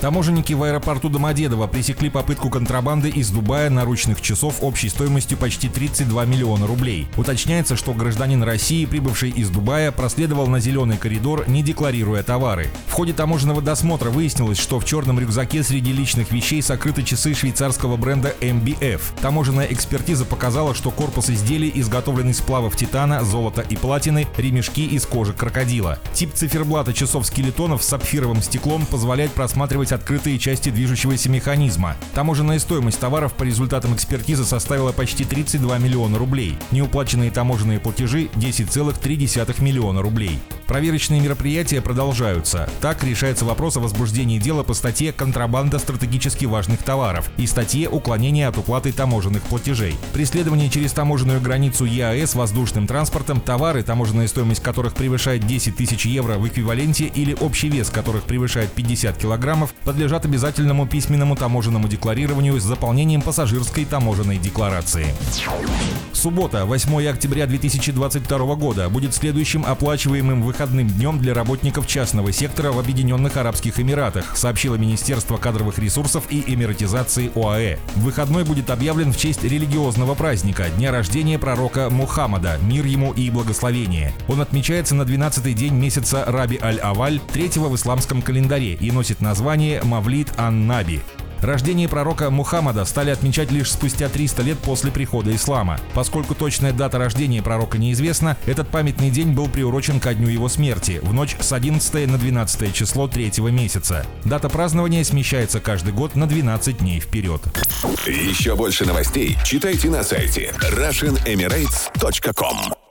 Таможенники в аэропорту Домодедово пресекли попытку контрабанды из Дубая наручных часов общей стоимостью почти 32 миллиона рублей. Уточняется, что гражданин России, прибывший из Дубая, проследовал на зеленый коридор, не декларируя товары. В ходе таможенного досмотра выяснилось, что в черном рюкзаке среди личных вещей сокрыты часы швейцарского бренда MBF. Таможенная экспертиза показала, что корпус изделий изготовлен из сплавов титана, золота и платины, ремешки из кожи крокодила. Тип циферблата часов скелетонов с сапфировым стеклом позволяет просматривать обнаружить открытые части движущегося механизма. Таможенная стоимость товаров по результатам экспертизы составила почти 32 миллиона рублей. Неуплаченные таможенные платежи – 10,3 миллиона рублей. Проверочные мероприятия продолжаются. Так решается вопрос о возбуждении дела по статье «Контрабанда стратегически важных товаров» и статье «Уклонение от уплаты таможенных платежей». Преследование через таможенную границу ЕАЭС воздушным транспортом, товары, таможенная стоимость которых превышает 10 тысяч евро в эквиваленте или общий вес которых превышает 50 килограммов, подлежат обязательному письменному таможенному декларированию с заполнением пассажирской таможенной декларации. Суббота, 8 октября 2022 года, будет следующим оплачиваемым выходом выходным днем для работников частного сектора в Объединенных Арабских Эмиратах, сообщило Министерство кадровых ресурсов и эмиратизации ОАЭ. Выходной будет объявлен в честь религиозного праздника – дня рождения пророка Мухаммада, мир ему и благословение. Он отмечается на 12-й день месяца Раби Аль-Аваль, третьего в исламском календаре и носит название Мавлид Ан-Наби. Рождение пророка Мухаммада стали отмечать лишь спустя 300 лет после прихода ислама. Поскольку точная дата рождения пророка неизвестна, этот памятный день был приурочен ко дню его смерти, в ночь с 11 на 12 число третьего месяца. Дата празднования смещается каждый год на 12 дней вперед. Еще больше новостей читайте на сайте RussianEmirates.com